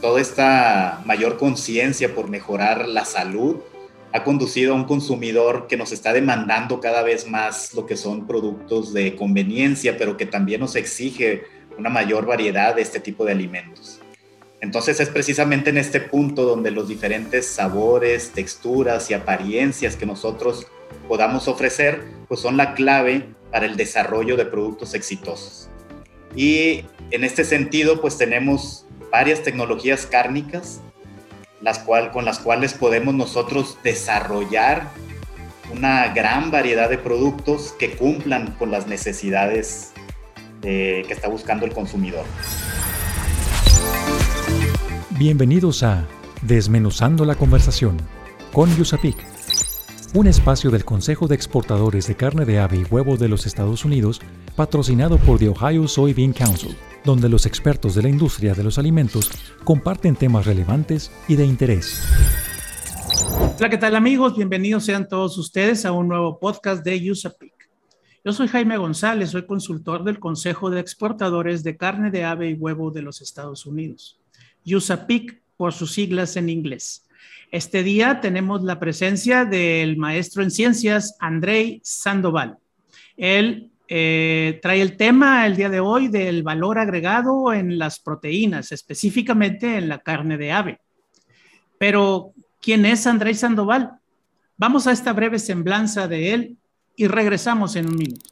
toda esta mayor conciencia por mejorar la salud ha conducido a un consumidor que nos está demandando cada vez más lo que son productos de conveniencia, pero que también nos exige una mayor variedad de este tipo de alimentos. Entonces es precisamente en este punto donde los diferentes sabores, texturas y apariencias que nosotros podamos ofrecer, pues son la clave para el desarrollo de productos exitosos. Y en este sentido, pues tenemos varias tecnologías cárnicas las cual, con las cuales podemos nosotros desarrollar una gran variedad de productos que cumplan con las necesidades que está buscando el consumidor. Bienvenidos a Desmenuzando la conversación con Yusapik, un espacio del Consejo de Exportadores de Carne de Ave y Huevo de los Estados Unidos, patrocinado por The Ohio Soybean Council donde los expertos de la industria de los alimentos comparten temas relevantes y de interés. Hola, ¿qué tal amigos? Bienvenidos sean todos ustedes a un nuevo podcast de USAPIC. Yo soy Jaime González, soy consultor del Consejo de Exportadores de Carne de Ave y Huevo de los Estados Unidos. USAPIC por sus siglas en inglés. Este día tenemos la presencia del maestro en ciencias Andrei Sandoval. Él eh, trae el tema el día de hoy del valor agregado en las proteínas, específicamente en la carne de ave. Pero, ¿quién es Andrés Sandoval? Vamos a esta breve semblanza de él y regresamos en un minuto.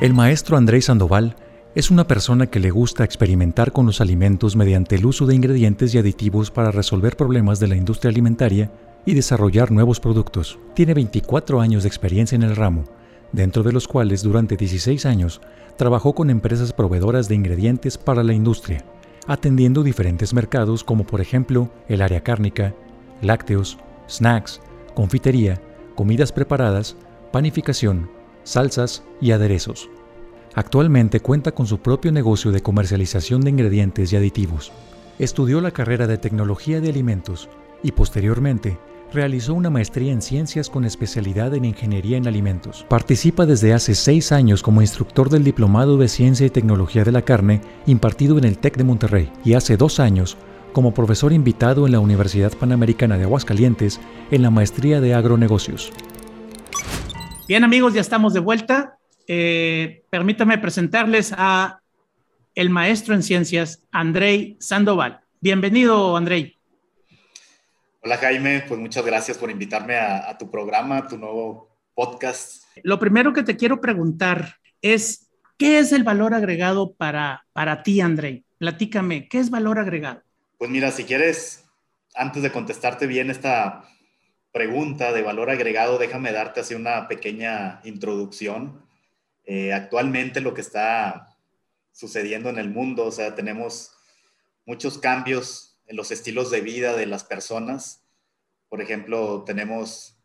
El maestro Andrés Sandoval es una persona que le gusta experimentar con los alimentos mediante el uso de ingredientes y aditivos para resolver problemas de la industria alimentaria y desarrollar nuevos productos. Tiene 24 años de experiencia en el ramo dentro de los cuales durante 16 años trabajó con empresas proveedoras de ingredientes para la industria, atendiendo diferentes mercados como por ejemplo el área cárnica, lácteos, snacks, confitería, comidas preparadas, panificación, salsas y aderezos. Actualmente cuenta con su propio negocio de comercialización de ingredientes y aditivos. Estudió la carrera de Tecnología de Alimentos y posteriormente realizó una maestría en ciencias con especialidad en ingeniería en alimentos. Participa desde hace seis años como instructor del Diplomado de Ciencia y Tecnología de la Carne impartido en el TEC de Monterrey y hace dos años como profesor invitado en la Universidad Panamericana de Aguascalientes en la maestría de agronegocios. Bien amigos, ya estamos de vuelta. Eh, permítame presentarles a el maestro en ciencias, Andrei Sandoval. Bienvenido, Andrei. Hola Jaime, pues muchas gracias por invitarme a, tu programa, a tu nuevo podcast. Lo primero que te quiero preguntar es, ¿qué es el valor agregado para, para ti, André? Platícame, ¿qué es valor agregado? Pues mira, si quieres, antes de contestarte bien esta pregunta de valor agregado, déjame darte así una pequeña introducción. Eh, actualmente lo que está sucediendo en el mundo, o sea, tenemos muchos cambios en los estilos de vida de las personas. Por ejemplo, tenemos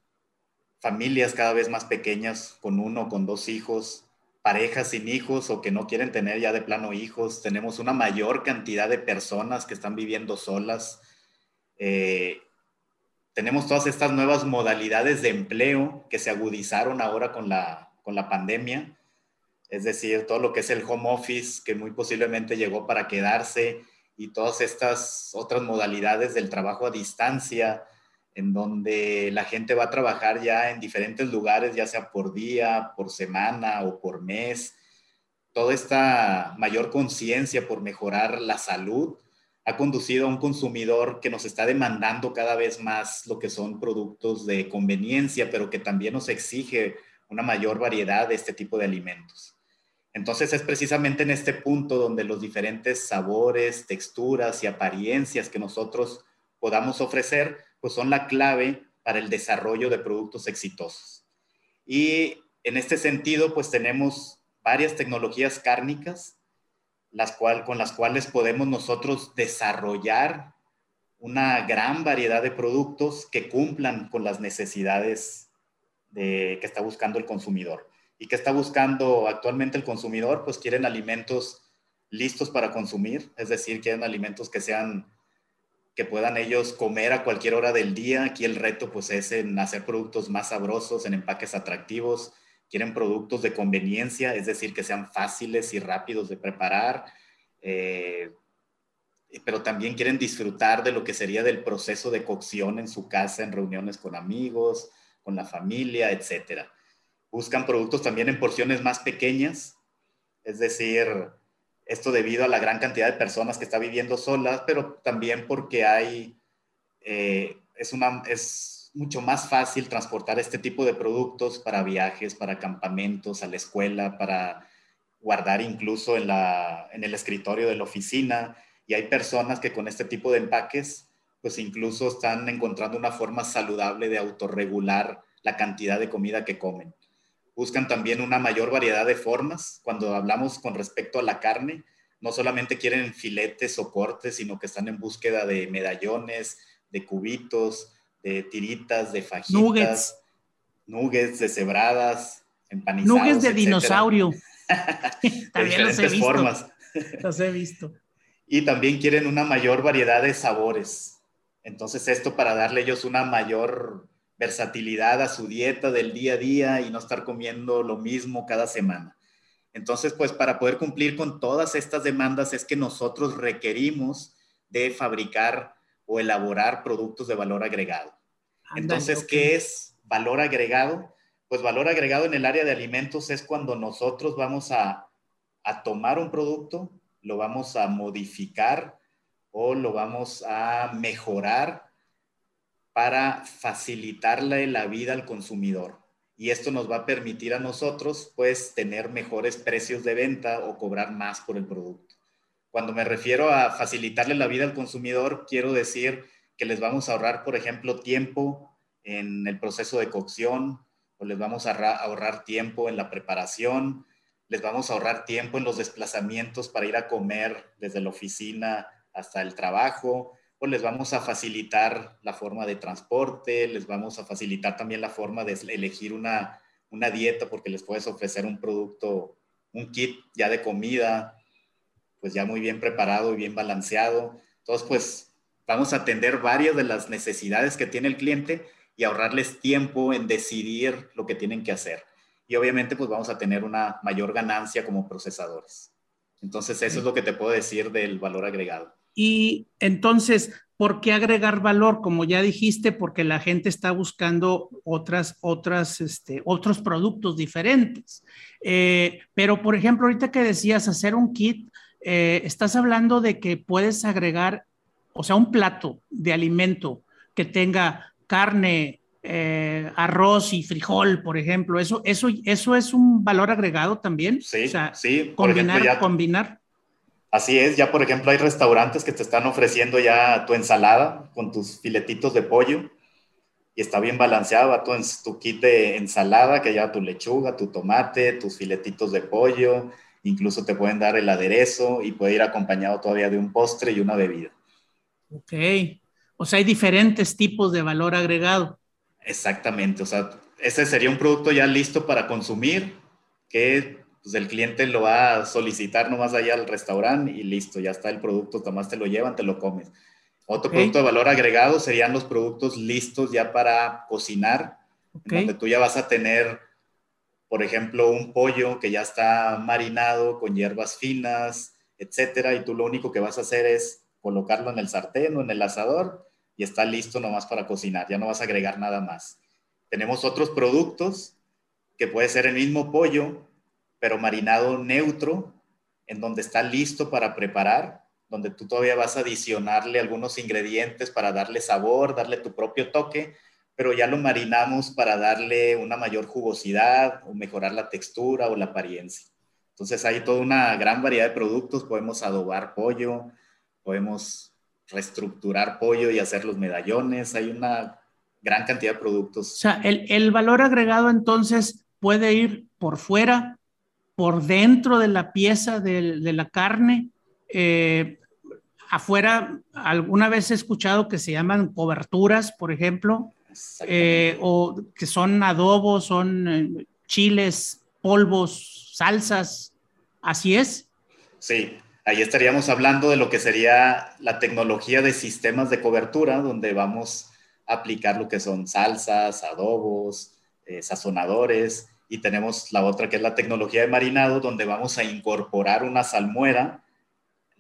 familias cada vez más pequeñas con uno, con dos hijos, parejas sin hijos o que no quieren tener ya de plano hijos. Tenemos una mayor cantidad de personas que están viviendo solas. Eh, tenemos todas estas nuevas modalidades de empleo que se agudizaron ahora con la, con la pandemia. Es decir, todo lo que es el home office, que muy posiblemente llegó para quedarse y todas estas otras modalidades del trabajo a distancia, en donde la gente va a trabajar ya en diferentes lugares, ya sea por día, por semana o por mes. Toda esta mayor conciencia por mejorar la salud ha conducido a un consumidor que nos está demandando cada vez más lo que son productos de conveniencia, pero que también nos exige una mayor variedad de este tipo de alimentos. Entonces es precisamente en este punto donde los diferentes sabores, texturas y apariencias que nosotros podamos ofrecer, pues son la clave para el desarrollo de productos exitosos. Y en este sentido, pues tenemos varias tecnologías cárnicas, las cual, con las cuales podemos nosotros desarrollar una gran variedad de productos que cumplan con las necesidades de, que está buscando el consumidor. ¿Y qué está buscando actualmente el consumidor? Pues quieren alimentos listos para consumir, es decir, quieren alimentos que sean que puedan ellos comer a cualquier hora del día. Aquí el reto pues es en hacer productos más sabrosos, en empaques atractivos. Quieren productos de conveniencia, es decir, que sean fáciles y rápidos de preparar. Eh, pero también quieren disfrutar de lo que sería del proceso de cocción en su casa, en reuniones con amigos, con la familia, etc. Buscan productos también en porciones más pequeñas, es decir, esto debido a la gran cantidad de personas que está viviendo solas, pero también porque hay, eh, es, una, es mucho más fácil transportar este tipo de productos para viajes, para campamentos, a la escuela, para guardar incluso en, la, en el escritorio de la oficina. Y hay personas que con este tipo de empaques, pues incluso están encontrando una forma saludable de autorregular la cantidad de comida que comen. Buscan también una mayor variedad de formas. Cuando hablamos con respecto a la carne, no solamente quieren filetes o cortes, sino que están en búsqueda de medallones, de cubitos, de tiritas, de fajitas, nuggets, nuggets de cebradas, empanizados. Nuggets de dinosaurio. también los he visto. formas. Los he visto. Y también quieren una mayor variedad de sabores. Entonces esto para darle ellos una mayor versatilidad a su dieta del día a día y no estar comiendo lo mismo cada semana. Entonces, pues para poder cumplir con todas estas demandas es que nosotros requerimos de fabricar o elaborar productos de valor agregado. Entonces, ¿qué es valor agregado? Pues valor agregado en el área de alimentos es cuando nosotros vamos a, a tomar un producto, lo vamos a modificar o lo vamos a mejorar para facilitarle la vida al consumidor. Y esto nos va a permitir a nosotros, pues, tener mejores precios de venta o cobrar más por el producto. Cuando me refiero a facilitarle la vida al consumidor, quiero decir que les vamos a ahorrar, por ejemplo, tiempo en el proceso de cocción, o les vamos a ahorrar tiempo en la preparación, les vamos a ahorrar tiempo en los desplazamientos para ir a comer desde la oficina hasta el trabajo, les vamos a facilitar la forma de transporte, les vamos a facilitar también la forma de elegir una, una dieta porque les puedes ofrecer un producto, un kit ya de comida, pues ya muy bien preparado y bien balanceado. Entonces, pues vamos a atender varias de las necesidades que tiene el cliente y ahorrarles tiempo en decidir lo que tienen que hacer. Y obviamente, pues vamos a tener una mayor ganancia como procesadores. Entonces, eso es lo que te puedo decir del valor agregado. Y entonces, ¿por qué agregar valor? Como ya dijiste, porque la gente está buscando otras, otras, este, otros productos diferentes. Eh, pero, por ejemplo, ahorita que decías hacer un kit, eh, estás hablando de que puedes agregar, o sea, un plato de alimento que tenga carne, eh, arroz y frijol, por ejemplo. Eso, eso, eso es un valor agregado también. Sí, sí. combinar, combinar. Así es, ya por ejemplo hay restaurantes que te están ofreciendo ya tu ensalada con tus filetitos de pollo y está bien balanceado, tu, tu kit de ensalada que ya tu lechuga, tu tomate, tus filetitos de pollo, incluso te pueden dar el aderezo y puede ir acompañado todavía de un postre y una bebida. Ok, o sea, hay diferentes tipos de valor agregado. Exactamente, o sea, ese sería un producto ya listo para consumir que pues el cliente lo va a solicitar nomás allá al restaurante y listo, ya está el producto, nomás te lo llevan, te lo comes. Otro producto de valor agregado serían los productos listos ya para cocinar, donde tú ya vas a tener, por ejemplo, un pollo que ya está marinado con hierbas finas, etcétera, y tú lo único que vas a hacer es colocarlo en el sartén o en el asador y está listo nomás para cocinar, ya no vas a agregar nada más. Tenemos otros productos que puede ser el mismo pollo, pero marinado neutro, en donde está listo para preparar, donde tú todavía vas a adicionarle algunos ingredientes para darle sabor, darle tu propio toque, pero ya lo marinamos para darle una mayor jugosidad o mejorar la textura o la apariencia. Entonces hay toda una gran variedad de productos, podemos adobar pollo, podemos reestructurar pollo y hacer los medallones, hay una gran cantidad de productos. O sea, el, el valor agregado entonces puede ir por fuera por dentro de la pieza de, la carne. Eh, afuera, alguna vez he escuchado que se llaman coberturas, por ejemplo, eh, o que son adobos, son eh, chiles, polvos, salsas. ¿Así es? Sí, ahí estaríamos hablando de lo que sería la tecnología de sistemas de cobertura, donde vamos a aplicar lo que son salsas, adobos, sazonadores y tenemos la otra que es la tecnología de marinado, donde vamos a incorporar una salmuera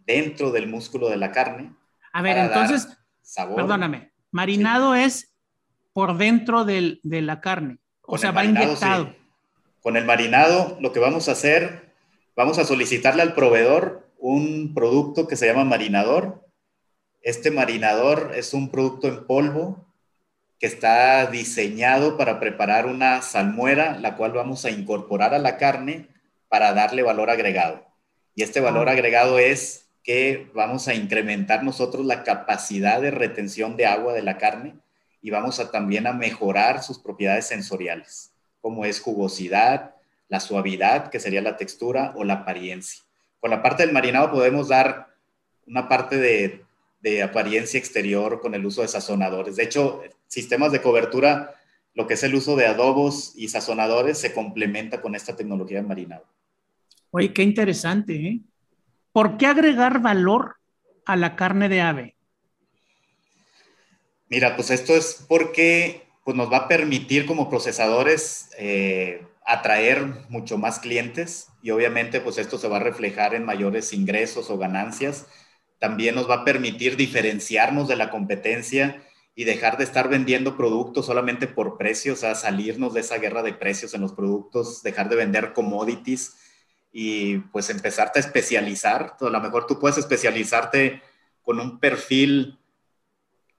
dentro del músculo de la carne. A ver, entonces, perdóname, marinado es por dentro de la carne, o sea, va inyectado. Con el marinado, lo que vamos a hacer, vamos a solicitarle al proveedor un producto que se llama marinador. Este marinador es un producto en polvo que está diseñado para preparar una salmuera, la cual vamos a incorporar a la carne para darle valor agregado. Y este valor ah. agregado es que vamos a incrementar nosotros la capacidad de retención de agua de la carne y vamos a también a mejorar sus propiedades sensoriales, como es jugosidad, la suavidad, que sería la textura, o la apariencia. Con la parte del marinado podemos dar una parte de, de apariencia exterior con el uso de sazonadores. De hecho, sistemas de cobertura, lo que es el uso de adobos y sazonadores, se complementa con esta tecnología de marinado. Oye, qué interesante, ¿eh? ¿Por qué agregar valor a la carne de ave? Mira, pues esto es porque pues, nos va a permitir como procesadores eh, atraer mucho más clientes y obviamente pues esto se va a reflejar en mayores ingresos o ganancias. También nos va a permitir diferenciarnos de la competencia y dejar de estar vendiendo productos solamente por precios, o sea, salirnos de esa guerra de precios en los productos, dejar de vender commodities y pues empezarte a especializar. A lo mejor tú puedes especializarte con un perfil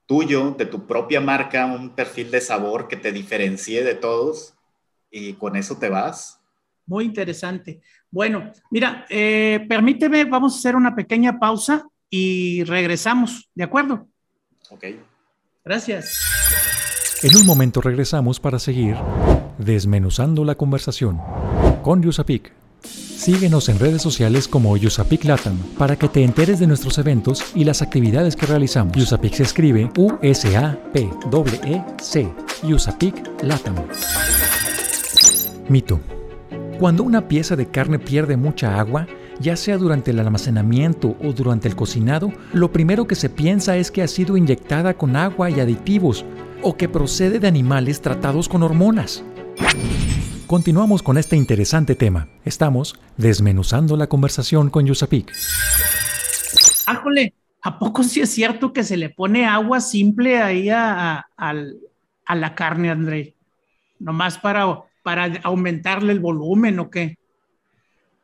tuyo, de tu propia marca, un perfil de sabor que te diferencie de todos y con eso te vas. Muy interesante. Bueno, mira, eh, permíteme, vamos a hacer una pequeña pausa y regresamos, ¿de acuerdo? Ok. Gracias. En un momento regresamos para seguir desmenuzando la conversación con Yusapik. Síguenos en redes sociales como Yusapik Latam para que te enteres de nuestros eventos y las actividades que realizamos. Yusapik se escribe U-S-A-P-E-C. Yusapik Latam. Mito. Cuando una pieza de carne pierde mucha agua, ya sea durante el almacenamiento o durante el cocinado, lo primero que se piensa es que ha sido inyectada con agua y aditivos o que procede de animales tratados con hormonas. Continuamos con este interesante tema. Estamos desmenuzando la conversación con Yusapik. Ájole, ¿a poco sí es cierto que se le pone agua simple ahí a, la carne, André? Nomás para aumentarle el volumen o qué?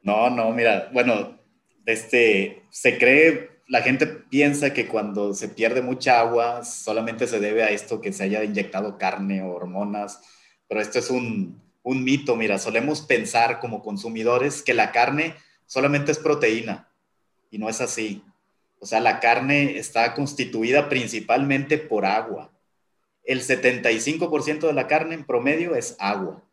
No, no, mira, bueno, este, se cree, la gente piensa que cuando se pierde mucha agua solamente se debe a esto que se haya inyectado carne o hormonas, pero esto es un, un mito, mira, solemos pensar como consumidores que la carne solamente es proteína y no es así. O sea, la carne está constituida principalmente por agua. El 75% de la carne en promedio es agua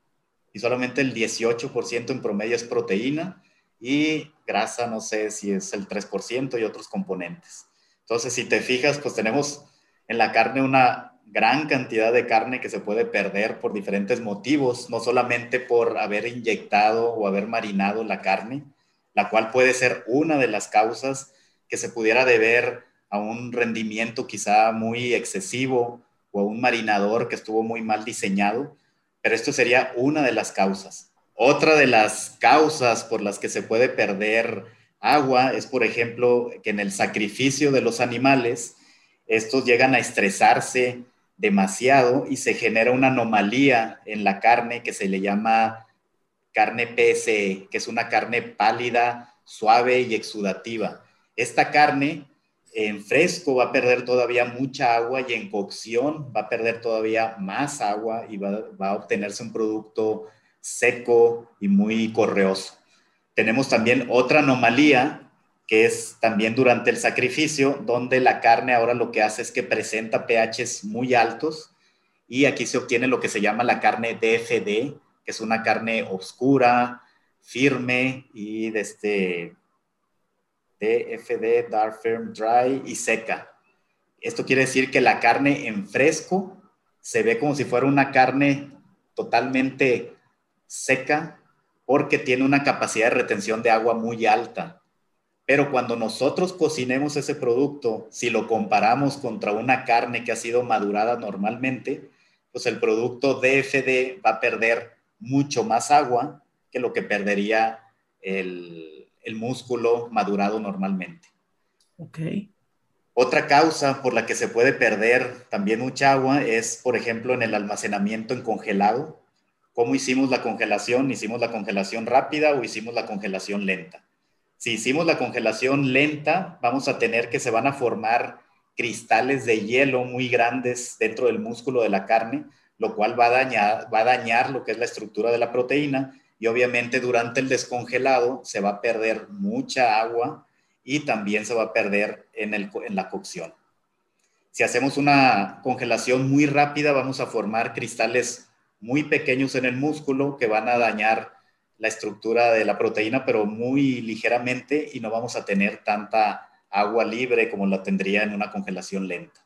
y solamente el 18% en promedio es proteína y grasa, no sé si es el 3% y otros componentes. Entonces, si te fijas, pues tenemos en la carne una gran cantidad de carne que se puede perder por diferentes motivos, no solamente por haber inyectado o haber marinado la carne, la cual puede ser una de las causas que se pudiera deber a un rendimiento quizá muy excesivo o a un marinador que estuvo muy mal diseñado, pero esto sería una de las causas. Otra de las causas por las que se puede perder agua es, por ejemplo, que en el sacrificio de los animales, estos llegan a estresarse demasiado y se genera una anomalía en la carne que se le llama carne PSE, que es una carne pálida, suave y exudativa. Esta carne en fresco va a perder todavía mucha agua y en cocción va a perder todavía más agua y va, a obtenerse un producto seco y muy correoso. Tenemos también otra anomalía que es también durante el sacrificio, donde la carne ahora lo que hace es que presenta pHs muy altos y aquí se obtiene lo que se llama la carne DFD, que es una carne oscura, firme y de este DFD, Dark Firm Dry y seca. Esto quiere decir que la carne en fresco se ve como si fuera una carne totalmente seca porque tiene una capacidad de retención de agua muy alta. Pero cuando nosotros cocinemos ese producto, si lo comparamos contra una carne que ha sido madurada normalmente, pues el producto DFD va a perder mucho más agua que lo que perdería el, el músculo madurado normalmente. Ok. Otra causa por la que se puede perder también mucha agua es, por ejemplo, en el almacenamiento en congelado. ¿Cómo hicimos la congelación? ¿Hicimos la congelación rápida o hicimos la congelación lenta? Si hicimos la congelación lenta, vamos a tener que se van a formar cristales de hielo muy grandes dentro del músculo de la carne, lo cual va a dañar, va a dañar lo que es la estructura de la proteína y obviamente durante el descongelado se va a perder mucha agua y también se va a perder en, el, en la cocción. Si hacemos una congelación muy rápida, vamos a formar cristales muy pequeños en el músculo que van a dañar la estructura de la proteína, pero muy ligeramente y no vamos a tener tanta agua libre como la tendría en una congelación lenta.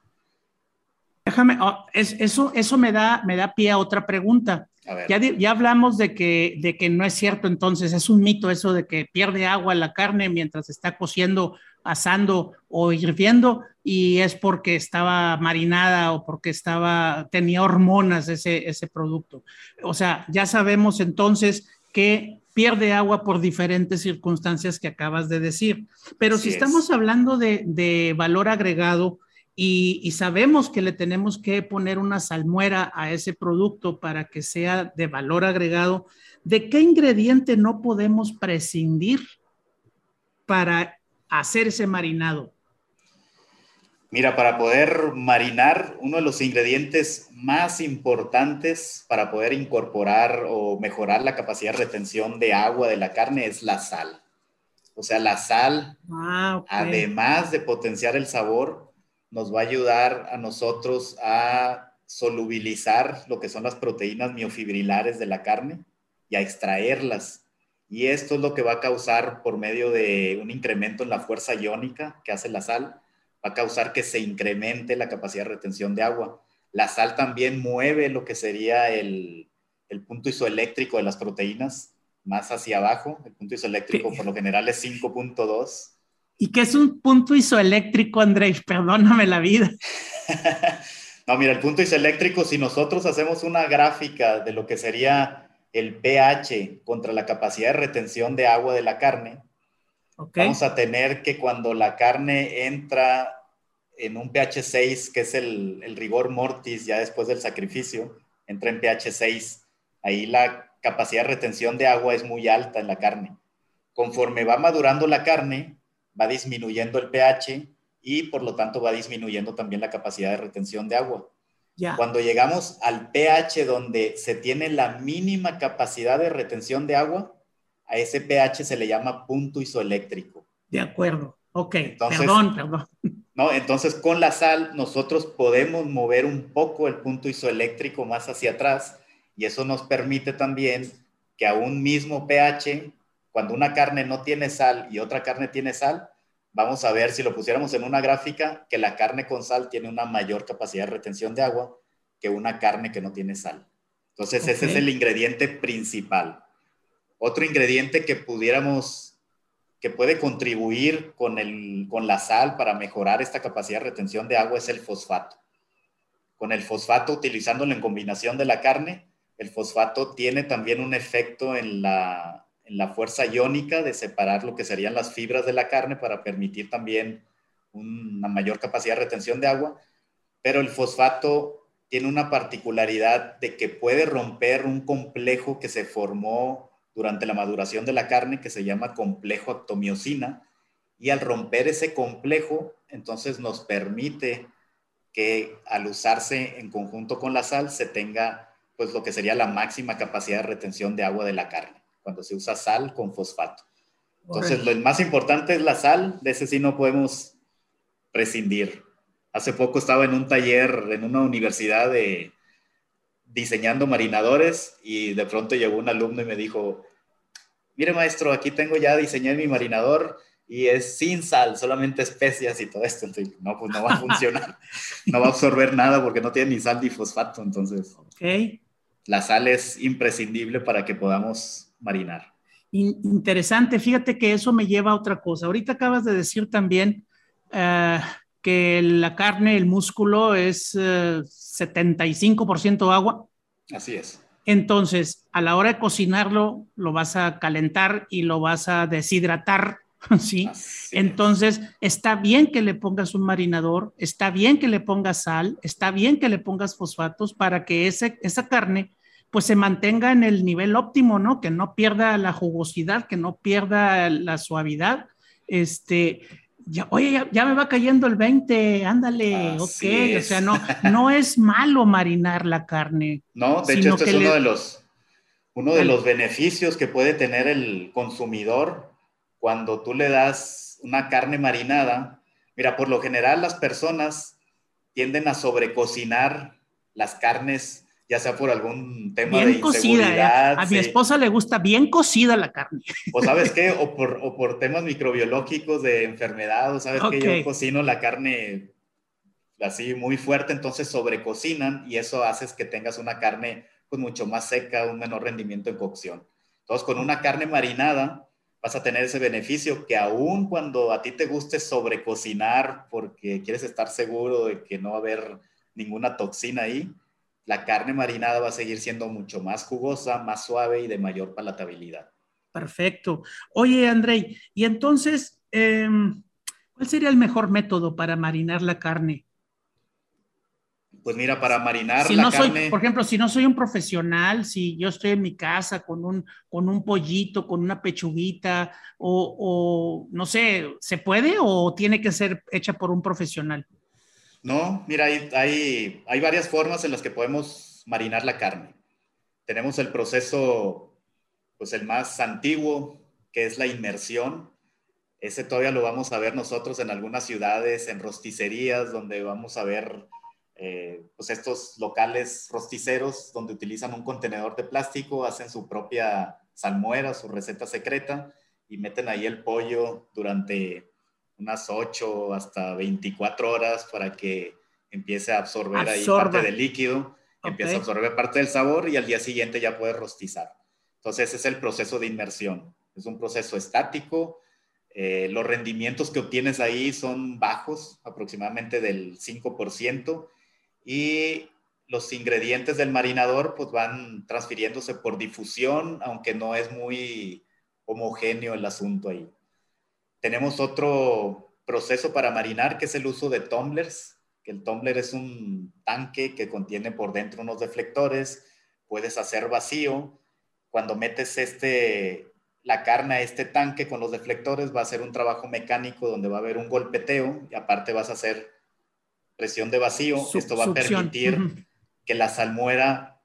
Déjame, oh, eso, eso me, da, me da pie a otra pregunta. Ya, ya, hablamos de que, de que no es cierto, entonces es un mito eso de que pierde agua la carne mientras está cociendo, asando o hirviendo y es porque estaba marinada o porque estaba, tenía hormonas ese, ese producto. O sea, ya sabemos entonces que pierde agua por diferentes circunstancias que acabas de decir. Pero si estamos hablando de, de valor agregado, y, sabemos que le tenemos que poner una salmuera a ese producto para que sea de valor agregado, ¿de qué ingrediente no podemos prescindir para hacer ese marinado? Mira, para poder marinar, uno de los ingredientes más importantes para poder incorporar o mejorar la capacidad de retención de agua de la carne es la sal. O sea, la sal, ah, además de potenciar el sabor, nos va a ayudar a nosotros a solubilizar lo que son las proteínas miofibrilares de la carne y a extraerlas. Y esto es lo que va a causar por medio de un incremento en la fuerza iónica que hace la sal, va a causar que se incremente la capacidad de retención de agua. La sal también mueve lo que sería el, el punto isoeléctrico de las proteínas más hacia abajo. El punto isoeléctrico por lo general es 5.2 ¿Y qué es un punto isoeléctrico, Andrés? Perdóname la vida. no, mira, el punto isoeléctrico, si nosotros hacemos una gráfica de lo que sería el pH contra la capacidad de retención de agua de la carne, vamos a tener que cuando la carne entra en un pH 6, que es el, el rigor mortis ya después del sacrificio, entra en pH 6, ahí la capacidad de retención de agua es muy alta en la carne. Conforme va madurando la carne, va disminuyendo el pH y por lo tanto va disminuyendo también la capacidad de retención de agua. Cuando llegamos al pH donde se tiene la mínima capacidad de retención de agua, a ese pH se le llama punto isoeléctrico. De acuerdo. Ok, perdón, perdón. No, entonces con la sal nosotros podemos mover un poco el punto isoeléctrico más hacia atrás y eso nos permite también que a un mismo pH cuando una carne no tiene sal y otra carne tiene sal, vamos a ver si lo pusiéramos en una gráfica que la carne con sal tiene una mayor capacidad de retención de agua que una carne que no tiene sal. Entonces ese es el ingrediente principal. Otro ingrediente que pudiéramos, que puede contribuir con, el, con la sal para mejorar esta capacidad de retención de agua es el fosfato. Con el fosfato, utilizándolo en combinación de la carne, el fosfato tiene también un efecto en la, en la fuerza iónica de separar lo que serían las fibras de la carne para permitir también una mayor capacidad de retención de agua, pero el fosfato tiene una particularidad de que puede romper un complejo que se formó durante la maduración de la carne que se llama complejo actomiosina y al romper ese complejo entonces nos permite que al usarse en conjunto con la sal se tenga pues lo que sería la máxima capacidad de retención de agua de la carne cuando se usa sal con fosfato. Entonces, lo más importante es la sal, de ese sí no podemos prescindir. Hace poco estaba en un taller en una universidad de diseñando marinadores y de pronto llegó un alumno y me dijo, mire maestro, aquí tengo ya diseñé mi marinador y es sin sal, solamente especias y todo esto. Entonces, no, pues no va a funcionar, no va a absorber nada porque no tiene ni sal ni fosfato. Entonces, okay. la sal es imprescindible para que podamos marinar. Interesante, fíjate que eso me lleva a otra cosa. Ahorita acabas de decir también eh, que la carne, el músculo es 75% eh, agua. Así es. Entonces, a la hora de cocinarlo, lo vas a calentar y lo vas a deshidratar ¿sí? Entonces, está bien que le pongas un marinador, está bien que le pongas sal, está bien que le pongas fosfatos para que ese, esa carne pues se mantenga en el nivel óptimo, ¿no? Que no pierda la jugosidad, que no pierda la suavidad. Este, ya, oye, ya, me va cayendo el 20, ándale, ok, o sea, no, no es malo marinar la carne. No, de hecho, este es uno de los, uno de los beneficios que puede tener el consumidor cuando tú le das una carne marinada, mira, por lo general las personas tienden a sobrecocinar las carnes, ya sea por algún tema de inseguridad. Cocida, A mi esposa le gusta bien cocida la carne. O sabes qué, o por, o por temas microbiológicos de enfermedad, o sabes que yo cocino la carne así muy fuerte, entonces sobrecocinan y eso hace que tengas una carne pues mucho más seca, un menor rendimiento en cocción. Entonces con una carne marinada, vas a tener ese beneficio que aún cuando a ti te guste sobrecocinar porque quieres estar seguro de que no va a haber ninguna toxina ahí, la carne marinada va a seguir siendo mucho más jugosa, más suave y de mayor palatabilidad. Perfecto. Oye, Andrei, y entonces, em, ¿cuál sería el mejor método para marinar la carne? Pues mira, para marinar la carne. por ejemplo, si no soy un profesional, si yo estoy en mi casa con un, con un pollito, con una pechuguita, o, no sé, ¿se puede o tiene que ser hecha por un profesional? No, mira, hay, hay, hay varias formas en las que podemos marinar la carne. Tenemos el proceso, pues el más antiguo, que es la inmersión. Ese todavía lo vamos a ver nosotros en algunas ciudades, en rosticerías, donde vamos a ver eh, pues estos locales rosticeros donde utilizan un contenedor de plástico, hacen su propia salmuera, su receta secreta y meten ahí el pollo durante unas 8 hasta 24 horas para que empiece a absorber ahí parte del líquido, empiece a absorber parte del sabor y al día siguiente ya puede rostizar. Entonces ese es el proceso de inmersión. Es un proceso estático. Eh, los rendimientos que obtienes ahí son bajos, aproximadamente del 5%, y los ingredientes del marinador pues van transfiriéndose por difusión, aunque no es muy homogéneo el asunto ahí. Tenemos otro proceso para marinar que es el uso de tumblers, que el tumbler es un tanque que contiene por dentro unos deflectores, puedes hacer vacío. Cuando metes este, la carne a este tanque con los deflectores va a ser un trabajo mecánico donde va a haber un golpeteo y aparte vas a hacer presión de vacío. Esto va a permitir que la salmuera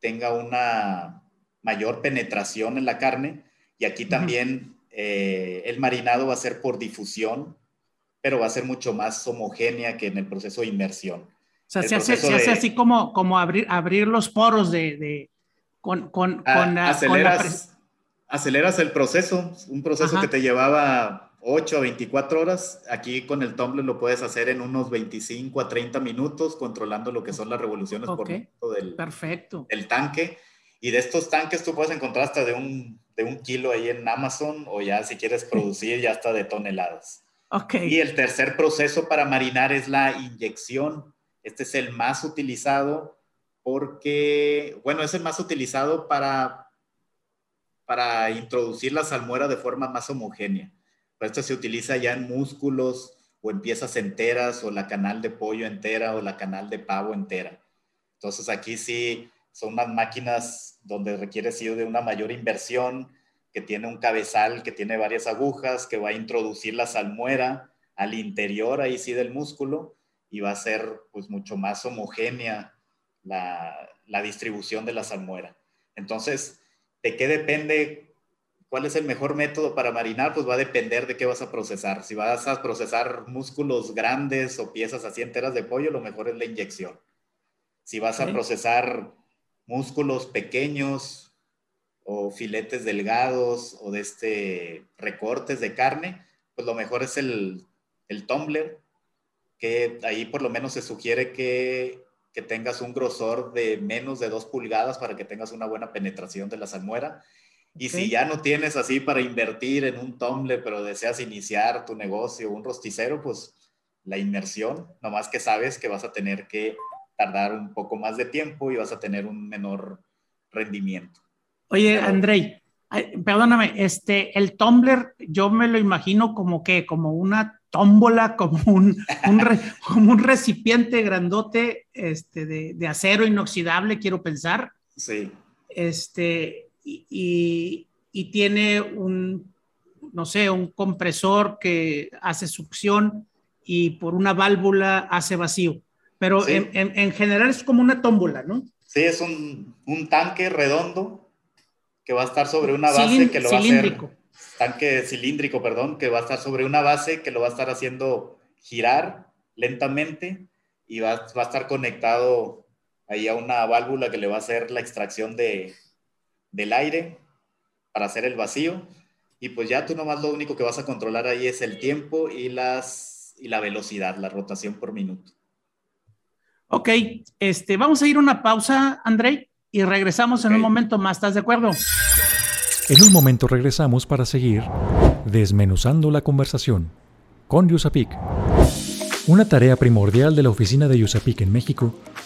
tenga una mayor penetración en la carne. Y aquí también eh, el marinado va a ser por difusión, pero va a ser mucho más homogénea que en el proceso de inmersión. O sea, se hace, así como, como abrir, abrir los poros de... con, con, aceleras, aceleras el proceso, un proceso que te llevaba 8 a 24 horas. Aquí con el tumbler lo puedes hacer en unos 25 a 30 minutos, controlando lo que son las revoluciones por minuto del, Perfecto. del tanque. Y de estos tanques tú puedes encontrar hasta de un, de un kilo ahí en Amazon o ya si quieres producir ya hasta de toneladas. Okay. Y el tercer proceso para marinar es la inyección. Este es el más utilizado porque, bueno, es el más utilizado para, para introducir la salmuera de forma más homogénea esto se utiliza ya en músculos o en piezas enteras o la canal de pollo entera o la canal de pavo entera. Entonces aquí sí son unas máquinas donde requiere sí de una mayor inversión, que tiene un cabezal, que tiene varias agujas, que va a introducir la salmuera al interior ahí sí del músculo y va a ser pues mucho más homogénea la, la distribución de la salmuera. Entonces, ¿de qué depende ¿Cuál es el mejor método para marinar? Pues va a depender de qué vas a procesar. Si vas a procesar músculos grandes o piezas así enteras de pollo, lo mejor es la inyección. Si vas a procesar músculos pequeños o filetes delgados o de este recortes de carne, pues lo mejor es el, el tumbler, que ahí por lo menos se sugiere que, que tengas un grosor de menos de 2 pulgadas para que tengas una buena penetración de la salmuera. Y si ya no tienes así para invertir en un tumbler, pero deseas iniciar tu negocio, un rosticero, pues la inversión, nomás que sabes que vas a tener que tardar un poco más de tiempo y vas a tener un menor rendimiento. Oye, Andrei, perdóname, este, el tumbler, yo me lo imagino como que, como una tómbola, como un, como un recipiente grandote este, de, acero inoxidable, quiero pensar. Sí. Este, y, tiene un, no sé, un compresor que hace succión y por una válvula hace vacío. Pero en, general es como una tómbola, ¿no? Sí, es un, un tanque redondo que va a estar sobre una base que lo va a hacer tanque cilíndrico, perdón, que va a estar sobre una base que lo va a estar haciendo girar lentamente y va, va a estar conectado ahí a una válvula que le va a hacer la extracción de, del aire para hacer el vacío. Y pues ya tú nomás lo único que vas a controlar ahí es el tiempo y, las, y la velocidad, la rotación por minuto. Ok, este, vamos a ir a una pausa, André, y regresamos en un momento más. ¿Estás de acuerdo? En un momento regresamos para seguir desmenuzando la conversación con Yusapik. Una tarea primordial de la oficina de Yusapik en México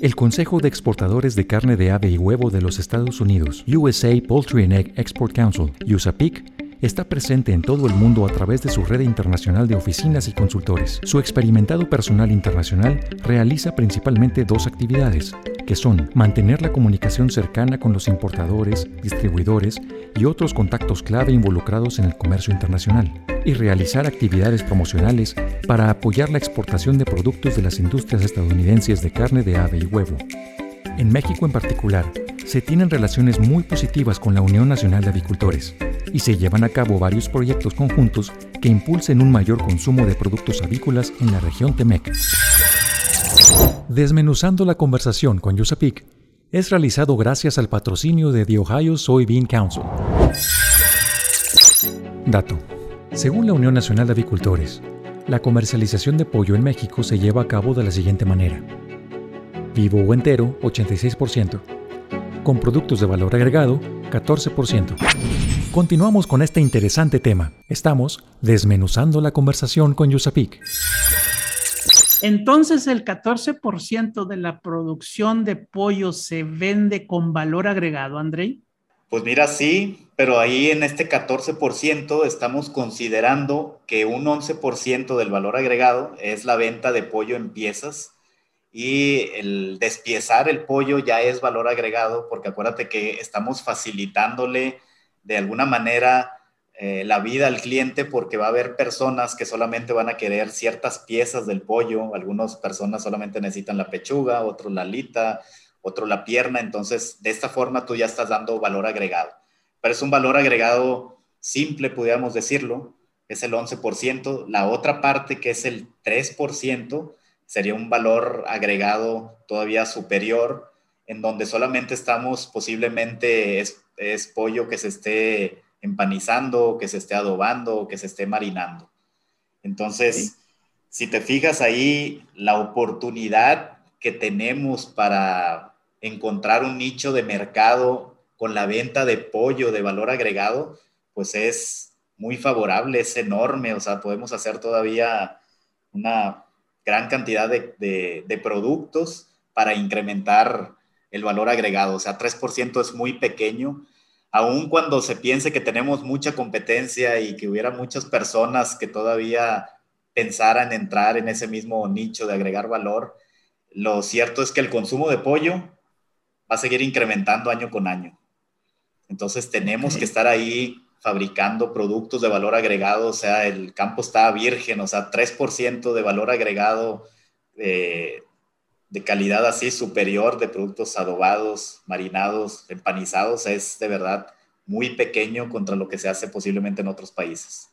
El Consejo de Exportadores de Carne de Ave y Huevo de los Estados Unidos, USA Poultry and Egg Export Council, USAPIC, está presente en todo el mundo a través de su red internacional de oficinas y consultores. Su experimentado personal internacional realiza principalmente dos actividades, que son mantener la comunicación cercana con los importadores, distribuidores y otros contactos clave involucrados en el comercio internacional, y realizar actividades promocionales para apoyar la exportación de productos de las industrias estadounidenses de carne de ave y huevo. En México en particular, se tienen relaciones muy positivas con la Unión Nacional de Avicultores y se llevan a cabo varios proyectos conjuntos que impulsen un mayor consumo de productos avícolas en la región Temec. Desmenuzando la conversación con Yusapik es realizado gracias al patrocinio de The Ohio Soybean Council. Dato. Según la Unión Nacional de Avicultores, la comercialización de pollo en México se lleva a cabo de la siguiente manera. Vivo o entero, 86%. Con productos de valor agregado, 14%. Continuamos con este interesante tema. Estamos desmenuzando la conversación con Yusapik. Entonces, el 14% de la producción de pollo se vende con valor agregado, André. Pues mira, sí, pero ahí en este 14% estamos considerando que un 11% del valor agregado es la venta de pollo en piezas y el despiezar el pollo ya es valor agregado porque acuérdate que estamos facilitándole de alguna manera eh, la vida al cliente porque va a haber personas que solamente van a querer ciertas piezas del pollo, algunas personas solamente necesitan la pechuga, otros la alita, otro la pierna, entonces de esta forma tú ya estás dando valor agregado. Pero es un valor agregado simple, pudiéramos decirlo, es el 11%. La otra parte, que es el 3%, sería un valor agregado todavía superior, en donde solamente estamos posiblemente pollo que se esté empanizando, que se esté adobando, que se esté marinando. Entonces, si te fijas ahí, la oportunidad que tenemos para encontrar un nicho de mercado con la venta de pollo de valor agregado, pues es muy favorable, es enorme, o sea, podemos hacer todavía una gran cantidad de, productos para incrementar el valor agregado. O sea, 3% es muy pequeño. Aun cuando se piense que tenemos mucha competencia y que hubiera muchas personas que todavía pensaran entrar en ese mismo nicho de agregar valor, lo cierto es que el consumo de pollo va a seguir incrementando año con año. Entonces tenemos que estar ahí fabricando productos de valor agregado, o sea, el campo está virgen, o sea, 3% de valor agregado de, de calidad así superior de productos adobados, marinados, empanizados, es de verdad muy pequeño contra lo que se hace posiblemente en otros países.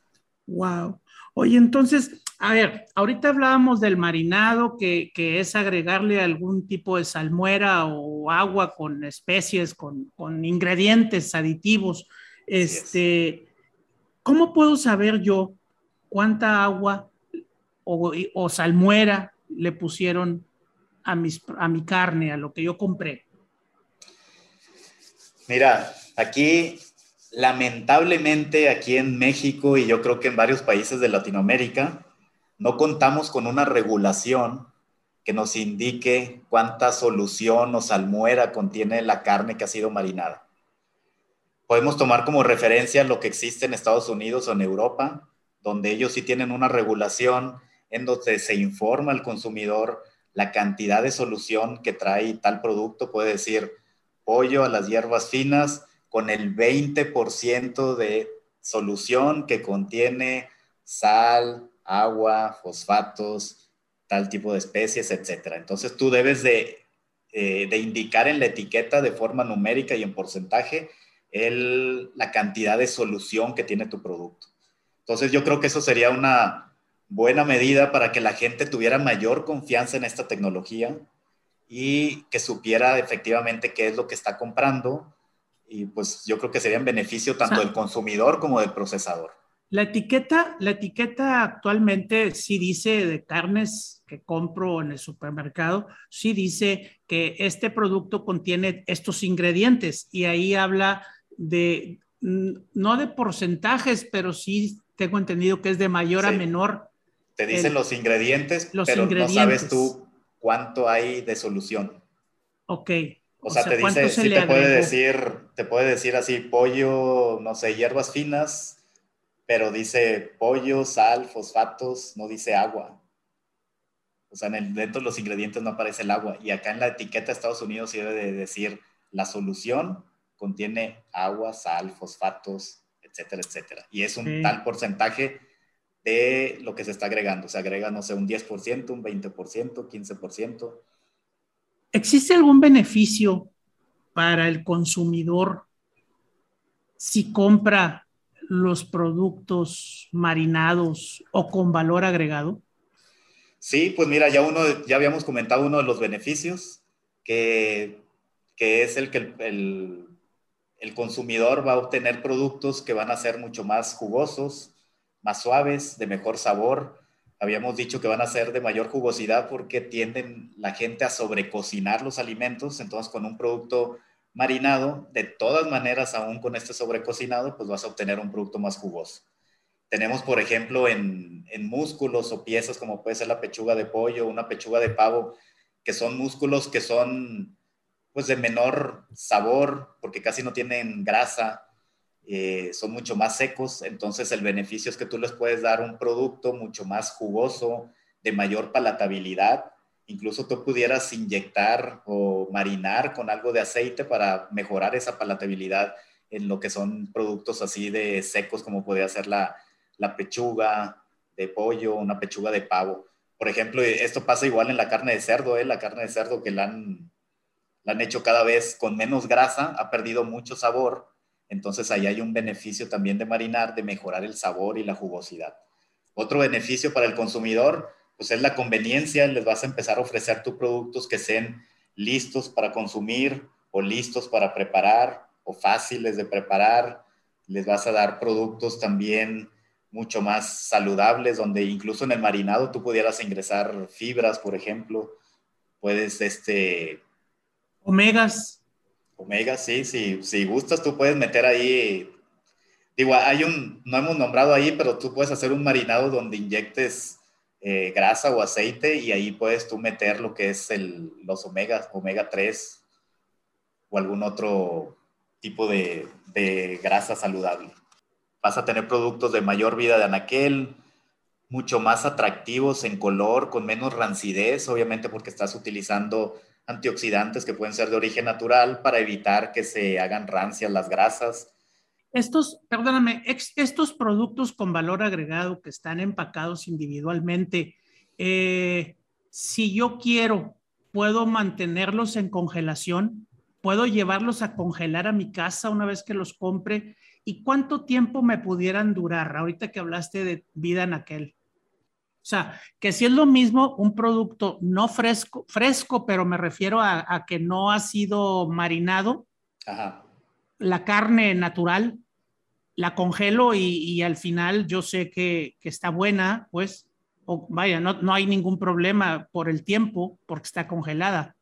Wow. Oye, entonces, a ver, ahorita hablábamos del marinado, que, que, es agregarle algún tipo de salmuera o agua con especies, con, con ingredientes aditivos. Este, ¿Cómo puedo saber yo cuánta agua o, salmuera le pusieron a, mis, a mi carne, a lo que yo compré? Mira, aquí lamentablemente aquí en México y yo creo que en varios países de Latinoamérica no contamos con una regulación que nos indique cuánta solución o salmuera contiene la carne que ha sido marinada. Podemos tomar como referencia lo que existe en Estados Unidos o en Europa, donde ellos sí tienen una regulación en donde se informa al consumidor la cantidad de solución que trae tal producto. Puede decir pollo a las hierbas finas con el 20% de solución que contiene sal, agua, fosfatos, tal tipo de especies, etc. Entonces tú debes de, eh, de indicar en la etiqueta de forma numérica y en porcentaje el, la cantidad de solución que tiene tu producto. Entonces yo creo que eso sería una buena medida para que la gente tuviera mayor confianza en esta tecnología y que supiera efectivamente qué es lo que está comprando. Y pues yo creo que sería en beneficio tanto del consumidor como del procesador. La etiqueta, la etiqueta actualmente sí dice de carnes que compro en el supermercado, sí dice que este producto contiene estos ingredientes y ahí habla de, no de porcentajes, pero sí tengo entendido que es de mayor a menor. Te dicen los ingredientes, pero no sabes tú cuánto hay de solución. Ok. O, sea, te dice, sí te puede decir, te puede decir así, pollo, no sé, hierbas finas, pero dice pollo, sal, fosfatos, no dice agua. O sea, en el, dentro de los ingredientes no aparece el agua. Y acá en la etiqueta de Estados Unidos debe de decir la solución contiene agua, sal, fosfatos, etcétera, etcétera. Y es un tal porcentaje de lo que se está agregando. Se agrega, no sé, un 10%, un 20%, 15%. ¿Existe algún beneficio para el consumidor si compra los productos marinados o con valor agregado? Sí, pues mira, ya uno, ya habíamos comentado uno de los beneficios, que, que es el que el, el consumidor va a obtener productos que van a ser mucho más jugosos, más suaves, de mejor sabor. Habíamos dicho que van a ser de mayor jugosidad porque tienden la gente a sobrecocinar los alimentos. Entonces, con un producto marinado, de todas maneras, aún con este sobrecocinado, pues vas a obtener un producto más jugoso. Tenemos, por ejemplo, en, en músculos o piezas como puede ser la pechuga de pollo, una pechuga de pavo, que son músculos que son pues de menor sabor, porque casi no tienen grasa, eh, son mucho más secos, entonces el beneficio es que tú les puedes dar un producto mucho más jugoso, de mayor palatabilidad, incluso tú pudieras inyectar o marinar con algo de aceite para mejorar esa palatabilidad en lo que son productos así de secos como podría ser la, pechuga de pollo, una pechuga de pavo. Por ejemplo, esto pasa igual en la carne de cerdo, ¿eh? la carne de cerdo que la han hecho cada vez con menos grasa, ha perdido mucho sabor, entonces ahí hay un beneficio también de marinar, de mejorar el sabor y la jugosidad. Otro beneficio para el consumidor, pues es la conveniencia, les vas a empezar a ofrecer tus productos que sean listos para consumir o listos para preparar o fáciles de preparar, les vas a dar productos también mucho más saludables, donde incluso en el marinado tú pudieras ingresar fibras, por ejemplo, puedes este, Omegas. Omegas, sí, sí, si gustas tú puedes meter ahí, digo, hay un, no hemos nombrado ahí, pero tú puedes hacer un marinado donde inyectes eh, grasa o aceite y ahí puedes tú meter lo que es el, los omegas, omega 3 o algún otro tipo de, de grasa saludable. Vas a tener productos de mayor vida de anaquel, mucho más atractivos en color, con menos rancidez, obviamente porque estás utilizando antioxidantes que pueden ser de origen natural para evitar que se hagan rancias las grasas. Estos, perdóname, estos productos con valor agregado que están empacados individualmente, eh, si yo quiero, puedo mantenerlos en congelación, puedo llevarlos a congelar a mi casa una vez que los compre. ¿Y cuánto tiempo me pudieran durar? Ahorita que hablaste de vida en aquel. O sea, que si es lo mismo un producto no fresco, fresco, pero me refiero a, que no ha sido marinado, la carne natural, la congelo y, al final yo sé que, está buena, pues, o vaya, no, no hay ningún problema por el tiempo porque está congelada.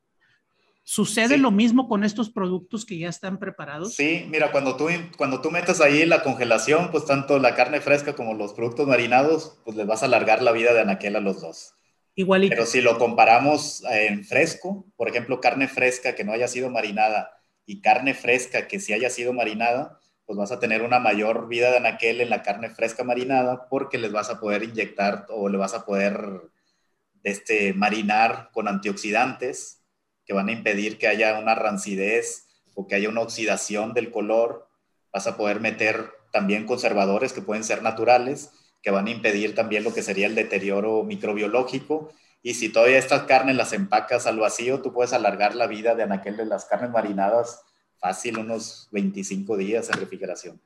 ¿Sucede lo mismo con estos productos que ya están preparados? Sí, mira, cuando tú, cuando tú metes ahí la congelación, pues tanto la carne fresca como los productos marinados, pues les vas a alargar la vida de anaquel a los dos. Igualito. Pero si lo comparamos en fresco, por ejemplo, carne fresca que no haya sido marinada y carne fresca que sí haya sido marinada, pues vas a tener una mayor vida de anaquel en la carne fresca marinada porque les vas a poder inyectar o le vas a poder este, marinar con antioxidantes que van a impedir que haya una rancidez o que haya una oxidación del color. Vas a poder meter también conservadores que pueden ser naturales, que van a impedir también lo que sería el deterioro microbiológico. Y si todavía estas carnes las empacas al vacío, tú puedes alargar la vida de anaquel de las carnes marinadas fácil, unos 25 días en refrigeración.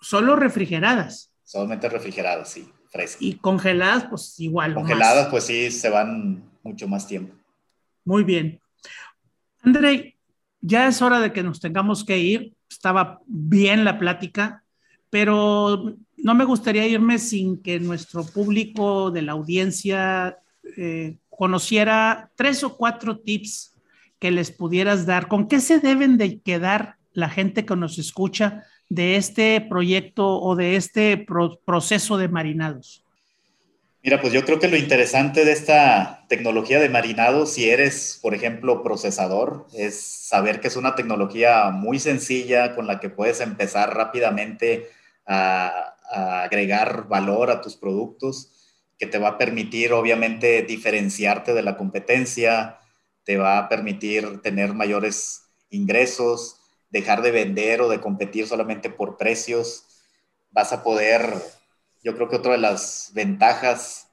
¿Solo refrigeradas? Solamente refrigeradas, sí, frescas. Y congeladas, pues igual. Congeladas, pues sí, se van mucho más tiempo. Muy bien. André, ya es hora de que nos tengamos que ir. Estaba bien la plática, pero no me gustaría irme sin que nuestro público de la audiencia eh, conociera tres o cuatro tips que les pudieras dar. ¿Con qué se deben de quedar la gente que nos escucha de este proyecto o de este proceso de marinados? Mira, pues yo creo que lo interesante de esta tecnología de marinado, si eres, por ejemplo, procesador, es saber que es una tecnología muy sencilla con la que puedes empezar rápidamente a, agregar valor a tus productos, que te va a permitir, obviamente, diferenciarte de la competencia, te va a permitir tener mayores ingresos, dejar de vender o de competir solamente por precios. Vas a poder yo creo que otra de las ventajas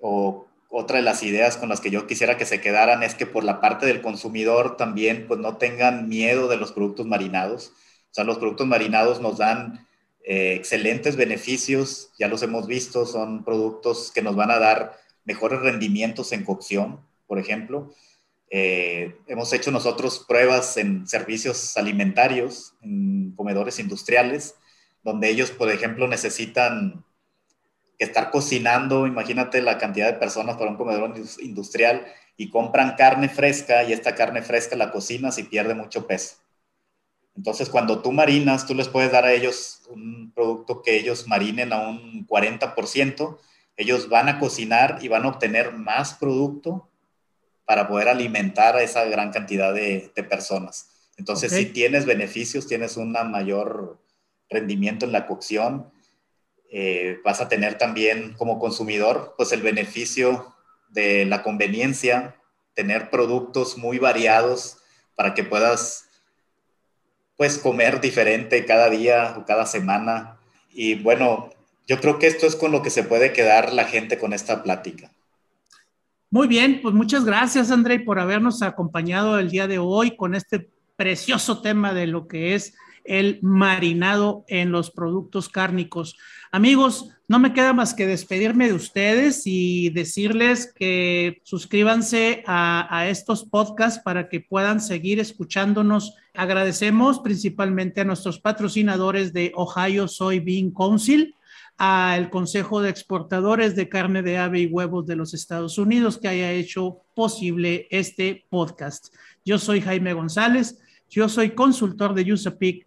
o otra de las ideas con las que yo quisiera que se quedaran es que por la parte del consumidor también pues no tengan miedo de los productos marinados. O sea, los productos marinados nos dan eh, excelentes beneficios, ya los hemos visto, son productos que nos van a dar mejores rendimientos en cocción, por ejemplo. Eh, hemos hecho nosotros pruebas en servicios alimentarios, en comedores industriales, donde ellos, por ejemplo, necesitan estar cocinando, imagínate la cantidad de personas para un comedor industrial y compran carne fresca y esta carne fresca la cocinas y pierde mucho peso. Entonces, cuando tú marinas, tú les puedes dar a ellos un producto que ellos marinen a un 40%, ellos van a cocinar y van a obtener más producto para poder alimentar a esa gran cantidad de, personas. Entonces, si tienes beneficios, tienes una mayor rendimiento en la cocción. Eh, vas a tener también como consumidor pues el beneficio de la conveniencia, tener productos muy variados para que puedas pues comer diferente cada día o cada semana. Y bueno, yo creo que esto es con lo que se puede quedar la gente con esta plática. Muy bien, pues muchas gracias André por habernos acompañado el día de hoy con este precioso tema de lo que es el marinado en los productos cárnicos. Amigos, no me queda más que despedirme de ustedes y decirles que suscríbanse a, estos podcasts para que puedan seguir escuchándonos. Agradecemos principalmente a nuestros patrocinadores de Ohio Soybean Council, al Consejo de Exportadores de Carne de Ave y Huevos de los Estados Unidos que haya hecho posible este podcast. Yo soy Jaime González, yo soy consultor de USAPIC